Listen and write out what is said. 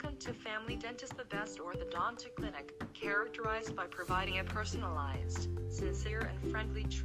Welcome to Family Dentist, the best orthodontic clinic, characterized by providing a personalized, sincere, and friendly treatment.